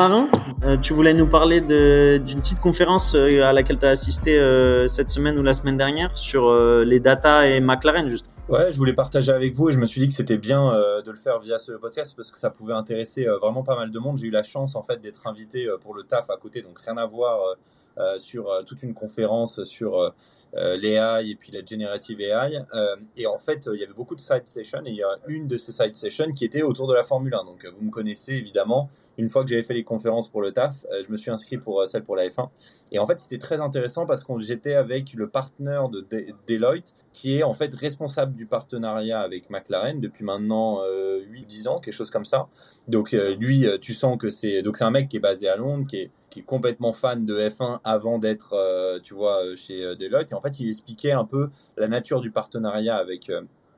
Marin, euh, tu voulais nous parler d'une petite conférence euh, à laquelle tu as assisté euh, cette semaine ou la semaine dernière sur les data et McLaren, juste. Ouais, je voulais partager avec vous et je me suis dit que c'était bien de le faire via ce podcast parce que ça pouvait intéresser vraiment pas mal de monde. J'ai eu la chance en fait d'être invité pour le taf à côté, donc rien à voir sur toute une conférence sur l'AI et puis la generative AI. et en fait, il y avait beaucoup de side sessions et il y a une de ces side sessions qui était autour de la Formule 1. Donc vous me connaissez évidemment une fois que j'avais fait les conférences pour le TAF, euh, je me suis inscrit pour euh, celle pour la F1. Et en fait, c'était très intéressant parce que j'étais avec le partenaire de Deloitte, qui est en fait responsable du partenariat avec McLaren depuis maintenant 8-10 euh, ans, quelque chose comme ça. Donc lui, tu sens que c'est un mec qui est basé à Londres, qui est, qui est complètement fan de F1 avant d'être, tu vois, chez Deloitte. Et en fait, il expliquait un peu la nature du partenariat avec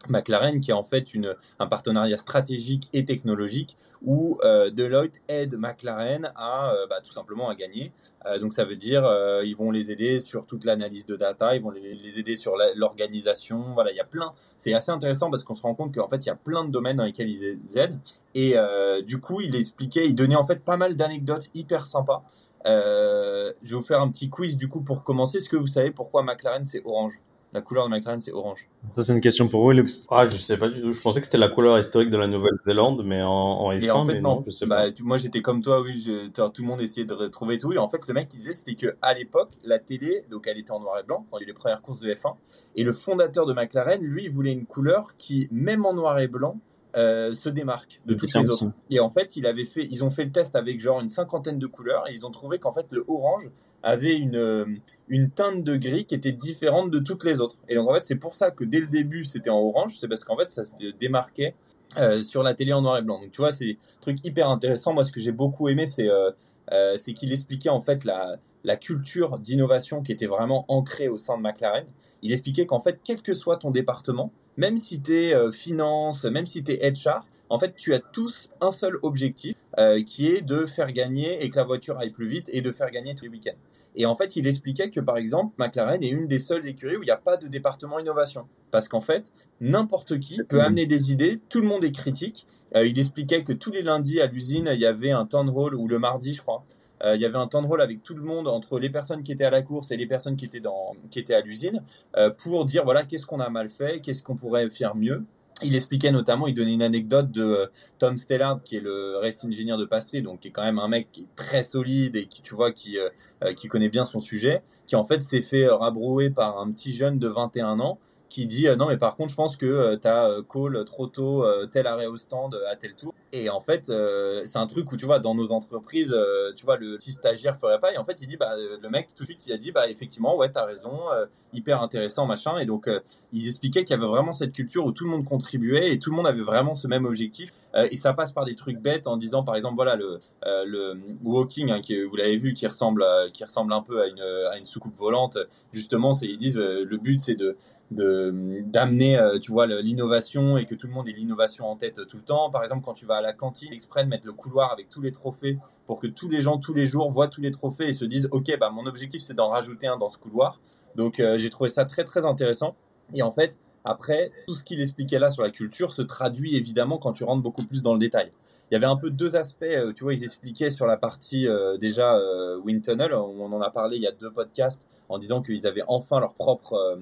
McLaren, qui est en fait une, un partenariat stratégique et technologique où euh, Deloitte aide McLaren à euh, bah, tout simplement à gagner. Euh, donc ça veut dire ils vont les aider sur toute l'analyse de data, ils vont les, aider sur l'organisation. Voilà, il y a plein. C'est assez intéressant parce qu'on se rend compte qu'en fait il y a plein de domaines dans lesquels ils aident. Et du coup, il expliquait, il donnait en fait pas mal d'anecdotes hyper sympas. je vais vous faire un petit quiz du coup pour commencer. Est-ce que vous savez pourquoi McLaren c'est orange? La couleur de McLaren, c'est orange. Ça, c'est une question pour vous, Lux. Ah, je sais pas du tout. Je pensais que c'était la couleur historique de la Nouvelle-Zélande, mais en, en F1, en fait, non. bah, moi, j'étais comme toi, oui. tout le monde essayait de retrouver tout. Et en fait, le mec, il disait, c'était que à l'époque, la télé, donc elle était en noir et blanc, quand il y a eu les premières courses de F1. Et le fondateur de McLaren, lui, il voulait une couleur qui, même en noir et blanc, euh, se démarque de toutes les autres. Et en fait, il avait fait, ils ont fait le test avec genre une cinquantaine de couleurs et ils ont trouvé qu'en fait le orange avait une, euh, une teinte de gris qui était différente de toutes les autres. Et donc en fait, c'est pour ça que dès le début c'était en orange, c'est parce qu'en fait ça se démarquait euh, sur la télé en noir et blanc. Donc tu vois, c'est un truc hyper intéressant. Moi, ce que j'ai beaucoup aimé, c'est c'est qu'il expliquait en fait la, la culture d'innovation qui était vraiment ancrée au sein de McLaren. Il expliquait qu'en fait, quel que soit ton département, même si tu es euh, finance, même si tu es HR, en fait, tu as tous un seul objectif euh, qui est de faire gagner et que la voiture aille plus vite et de faire gagner tous les week-ends. Et en fait, il expliquait que par exemple, McLaren est une des seules écuries où il n'y a pas de département innovation. Parce qu'en fait, n'importe qui peut amener des idées, tout le monde est critique. Euh, il expliquait que tous les lundis à l'usine, il y avait un town hall, ou le mardi, je crois, il y avait un temps de rôle avec tout le monde entre les personnes qui étaient à la course et les personnes qui étaient dans qui étaient à l'usine euh, pour dire voilà qu'est-ce qu'on a mal fait, qu'est-ce qu'on pourrait faire mieux. Il expliquait notamment, il donnait une anecdote de euh, Tom Stellard, qui est le race engineer de Passery, donc qui est quand même un mec qui est très solide et qui, tu vois, qui, qui connaît bien son sujet, qui en fait s'est fait rabrouer par un petit jeune de 21 ans qui dit non mais par contre je pense que tu as call trop tôt tel arrêt au stand à tel tour et en fait, euh, c'est un truc où tu vois, dans nos entreprises, euh, tu vois, le petit stagiaire ferait pas. Et en fait, il dit, bah, le mec tout de suite, il a dit, bah, effectivement, ouais, t'as raison, euh, hyper intéressant, machin. Et donc, il expliquait qu'il y avait vraiment cette culture où tout le monde contribuait et tout le monde avait vraiment ce même objectif. et ça passe par des trucs bêtes en disant, par exemple, voilà, le, le walking, hein, qui, vous l'avez vu, qui ressemble, qui ressemble un peu à une, à une soucoupe volante. Justement, c'est, ils disent, le but, c'est de d'amener tu vois l'innovation et que tout le monde ait l'innovation en tête tout le temps. Par exemple quand tu vas la cantine exprès de mettre le couloir avec tous les trophées pour que tous les gens tous les jours voient tous les trophées et se disent ok bah mon objectif c'est d'en rajouter un dans ce couloir. Donc euh, j'ai trouvé ça très très intéressant. Et en fait après tout ce qu'il expliquait là sur la culture se traduit évidemment quand tu rentres beaucoup plus dans le détail il y avait un peu deux aspects, euh, tu vois, ils expliquaient sur la partie euh, déjà Wind Tunnel, on en a parlé il y a deux podcasts en disant qu'ils avaient enfin leur propre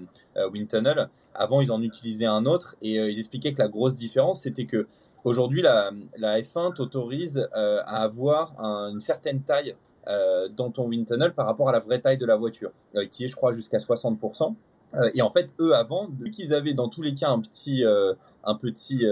Wind Tunnel. Avant, ils en utilisaient un autre et ils expliquaient que la grosse différence, c'était que Aujourd'hui, la, F1 t'autorise euh, à avoir une certaine taille euh, dans ton wind tunnel par rapport à la vraie taille de la voiture, euh, qui est, je crois, jusqu'à 60%. Et en fait, eux, avant, vu qu'ils avaient dans tous les cas un petit, un petit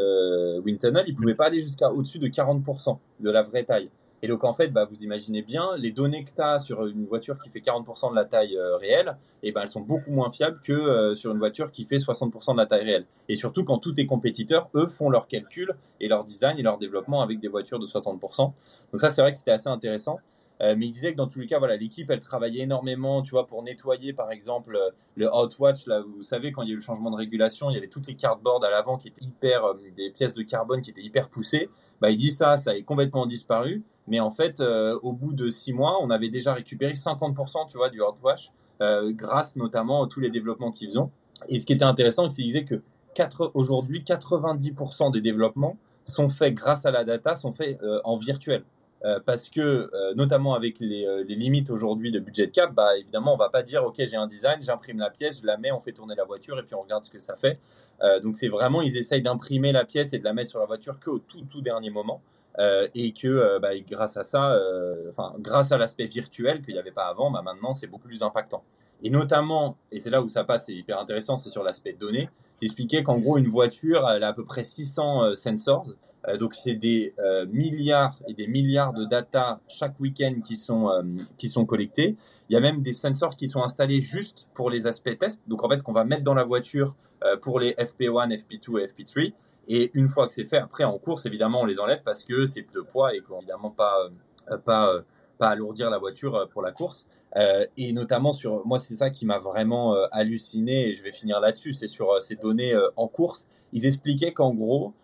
wind tunnel, ils pouvaient pas aller jusqu'à au-dessus de 40% de la vraie taille. Et donc en fait, bah, vous imaginez bien, les données que tu as sur une voiture qui fait 40% de la taille euh, réelle, et eh ben, elles sont beaucoup moins fiables que euh, sur une voiture qui fait 60% de la taille réelle. Et surtout quand tous tes compétiteurs, eux, font leurs calculs et leur design et leur développement avec des voitures de 60%. Donc ça, c'est vrai que c'était assez intéressant. Euh, mais il disait que dans tous les cas, voilà, l'équipe, elle travaillait énormément, tu vois, pour nettoyer, par exemple, le Outwatch. Là, vous savez, quand il y a eu le changement de régulation, il y avait toutes les cardboards à l'avant qui étaient hyper, des pièces de carbone qui étaient hyper poussées. Bah, il dit ça, ça est complètement disparu. Mais en fait, euh, au bout de six mois, on avait déjà récupéré 50% tu vois, du euh, grâce notamment à tous les développements qu'ils ont. Et ce qui était intéressant, c'est qu'ils disaient que aujourd'hui, 90% des développements sont faits grâce à la data, sont faits euh, en virtuel. Euh, parce que, euh, notamment avec les, euh, les limites aujourd'hui de budget cap, bah, évidemment, on va pas dire, OK, j'ai un design, j'imprime la pièce, je la mets, on fait tourner la voiture et puis on regarde ce que ça fait. donc, c'est vraiment, ils essayent d'imprimer la pièce et de la mettre sur la voiture qu'au tout, tout dernier moment. et que bah, grâce à ça, enfin, grâce à l'aspect virtuel qu'il n'y avait pas avant, bah, maintenant, c'est beaucoup plus impactant. Et notamment, et c'est là où ça passe, c'est hyper intéressant, c'est sur l'aspect données. J'expliquais qu'en gros, une voiture, elle a à peu près 600 sensors. Euh, donc c'est des euh, milliards et des milliards de data chaque week-end qui sont euh, qui sont collectés. Il y a même des sensors qui sont installés juste pour les aspects tests. Donc en fait qu'on va mettre dans la voiture pour les FP1, FP2 et FP3. Et une fois que c'est fait, après en course évidemment on les enlève parce que c'est de poids et qu'on évidemment pas pas pas alourdir la voiture pour la course. Et notamment sur moi c'est ça qui m'a vraiment halluciné et je vais finir là-dessus c'est sur ces données en course ils expliquaient qu'en gros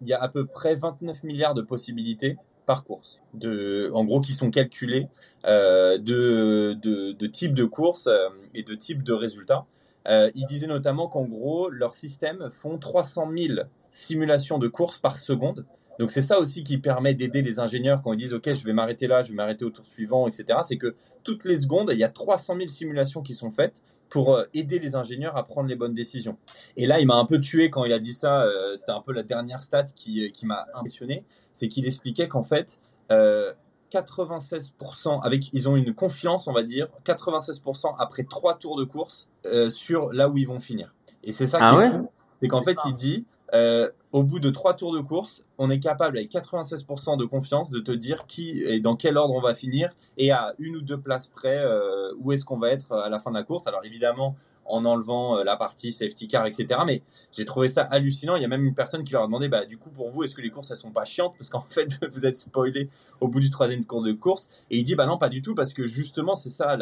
il y a à peu près 29 milliards de possibilités par course, de, en gros, qui sont calculées euh, de, de, de types de courses euh, et de types de résultats. Euh, ils disaient notamment qu'en gros, leurs systèmes font 300 000 simulations de courses par seconde. Donc c'est ça aussi qui permet d'aider les ingénieurs quand ils disent OK, je vais m'arrêter là, je vais m'arrêter au tour suivant, etc. C'est que toutes les secondes, il y a 300 000 simulations qui sont faites pour euh, aider les ingénieurs à prendre les bonnes décisions. Et là, il m'a un peu tué quand il a dit ça. Euh, c'était un peu la dernière stat qui, euh, qui m'a impressionné. C'est qu'il expliquait qu'en fait, 96%, avec, ils ont une confiance, on va dire, 96% après trois tours de course sur là où ils vont finir. Et c'est ça ah qui est fou. C'est qu'en fait, il dit, euh, au bout de trois tours de course, on est capable avec 96% de confiance de te dire qui et dans quel ordre on va finir et à une ou deux places près euh, où est-ce qu'on va être à la fin de la course. Alors évidemment, en enlevant euh, la partie safety car, etc. Mais j'ai trouvé ça hallucinant. Il y a même une personne qui leur a demandé, bah, du coup, pour vous, est-ce que les courses, elles sont pas chiantes? Parce qu'en fait, vous êtes spoilé au bout du troisième cours de course. Et il dit, bah non, pas du tout, parce que justement, c'est ça,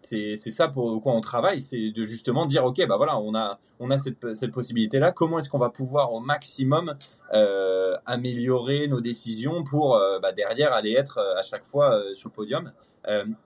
c'est ça pour quoi on travaille, c'est de justement dire, ok, bah voilà, on a, on a cette, cette possibilité-là. Comment est-ce qu'on va pouvoir au maximum euh, améliorer nos décisions pour euh, bah, derrière aller être à chaque fois sur le podium?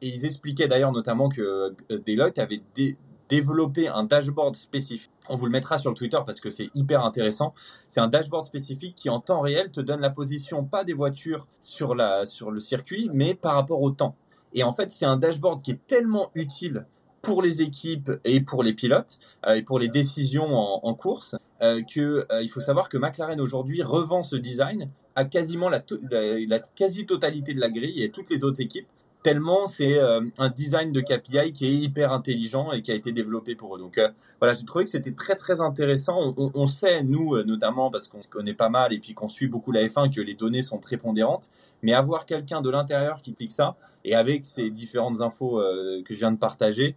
Et ils expliquaient d'ailleurs notamment que Deloitte avait dé développer un dashboard spécifique. On vous le mettra sur le Twitter parce que c'est hyper intéressant. C'est un dashboard spécifique qui en temps réel te donne la position pas des voitures sur, la, sur le circuit, mais par rapport au temps. Et en fait, c'est un dashboard qui est tellement utile pour les équipes et pour les pilotes euh, et pour les décisions en, course euh, euh, faut savoir que McLaren aujourd'hui revend ce design à quasiment la, la quasi-totalité de la grille et toutes les autres équipes tellement c'est euh, un design de KPI qui est hyper intelligent et qui a été développé pour eux. Donc euh, voilà, j'ai trouvé que c'était très très intéressant. On, sait, nous euh, notamment, parce qu'on se connaît pas mal et puis qu'on suit beaucoup la F1, que les données sont prépondérantes, mais avoir quelqu'un de l'intérieur qui clique ça, et avec ces différentes infos que je viens de partager,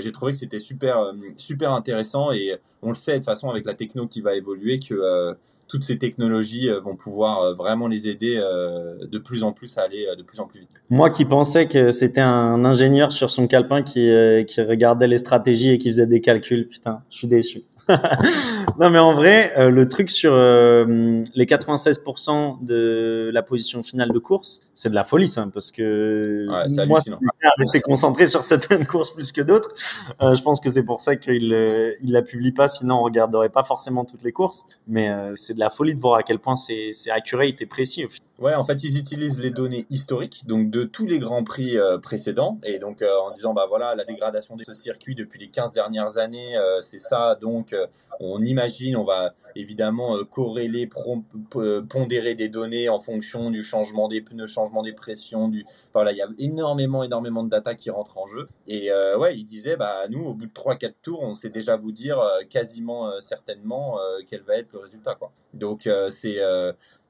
j'ai trouvé que c'était super super intéressant et on le sait de toute façon avec la techno qui va évoluer que toutes ces technologies euh, vont pouvoir euh, vraiment les aider euh, de plus en plus à aller de plus en plus vite. Moi qui pensais que c'était un ingénieur sur son calepin qui, qui regardait les stratégies et qui faisait des calculs, putain, je suis déçu. non, mais en vrai, le truc sur les 96% de la position finale de course, c'est de la folie, ça, parce que ouais, moi, rester concentré sur certaines courses plus que d'autres. Euh, je pense que c'est pour ça qu'il euh, il la publie pas, sinon on regarderait pas forcément toutes les courses. Mais c'est de la folie de voir à quel point c'est accurate et précis. Ouais, en fait, ils utilisent les données historiques, donc de tous les grands prix euh, précédents, et donc euh, en disant bah voilà la dégradation de ce circuit depuis les 15 dernières années, euh, c'est ça. Donc on imagine, on va évidemment corréler, pondérer des données en fonction du changement des pneus, changement des pressions, du voilà, il y a énormément, énormément de data qui rentrent en jeu. Et ouais, ils disaient bah nous au bout de 3-4 tours, on sait déjà vous dire quasiment certainement quel va être le résultat quoi. Donc c'est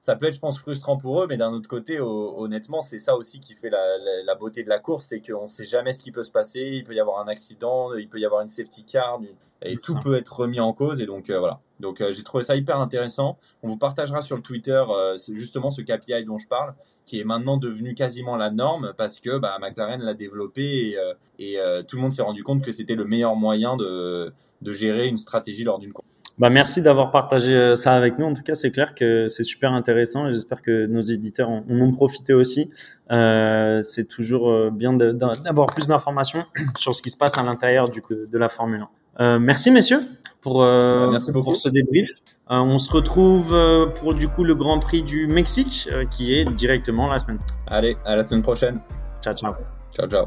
ça peut être, je pense, frustrant pour eux, mais d'un autre côté, honnêtement, c'est ça aussi qui fait la, beauté de la course, c'est qu'on ne sait jamais ce qui peut se passer. Il peut y avoir un accident, il peut y avoir une safety car, et tout peut être remis en cause. Et donc euh, voilà. Donc euh, j'ai trouvé ça hyper intéressant. On vous partagera sur le Twitter euh, justement ce KPI dont je parle, qui est maintenant devenu quasiment la norme parce que bah, McLaren l'a développé et, tout le monde s'est rendu compte que c'était le meilleur moyen de, gérer une stratégie lors d'une course. Bah, merci d'avoir partagé euh, ça avec nous. En tout cas, c'est clair que c'est super intéressant et j'espère que nos éditeurs en ont profité aussi. Euh, c'est toujours euh, bien d'avoir plus d'informations sur ce qui se passe à l'intérieur de la Formule 1. Merci messieurs pour, merci pour ce débrief. on se retrouve pour du coup le Grand Prix du Mexique qui est directement la semaine. Allez, à la semaine prochaine. Ciao, ciao. Ciao, ciao.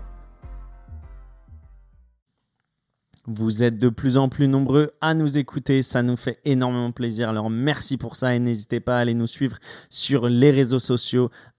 Vous êtes de plus en plus nombreux à nous écouter, ça nous fait énormément plaisir. Alors merci pour ça et n'hésitez pas à aller nous suivre sur les réseaux sociaux,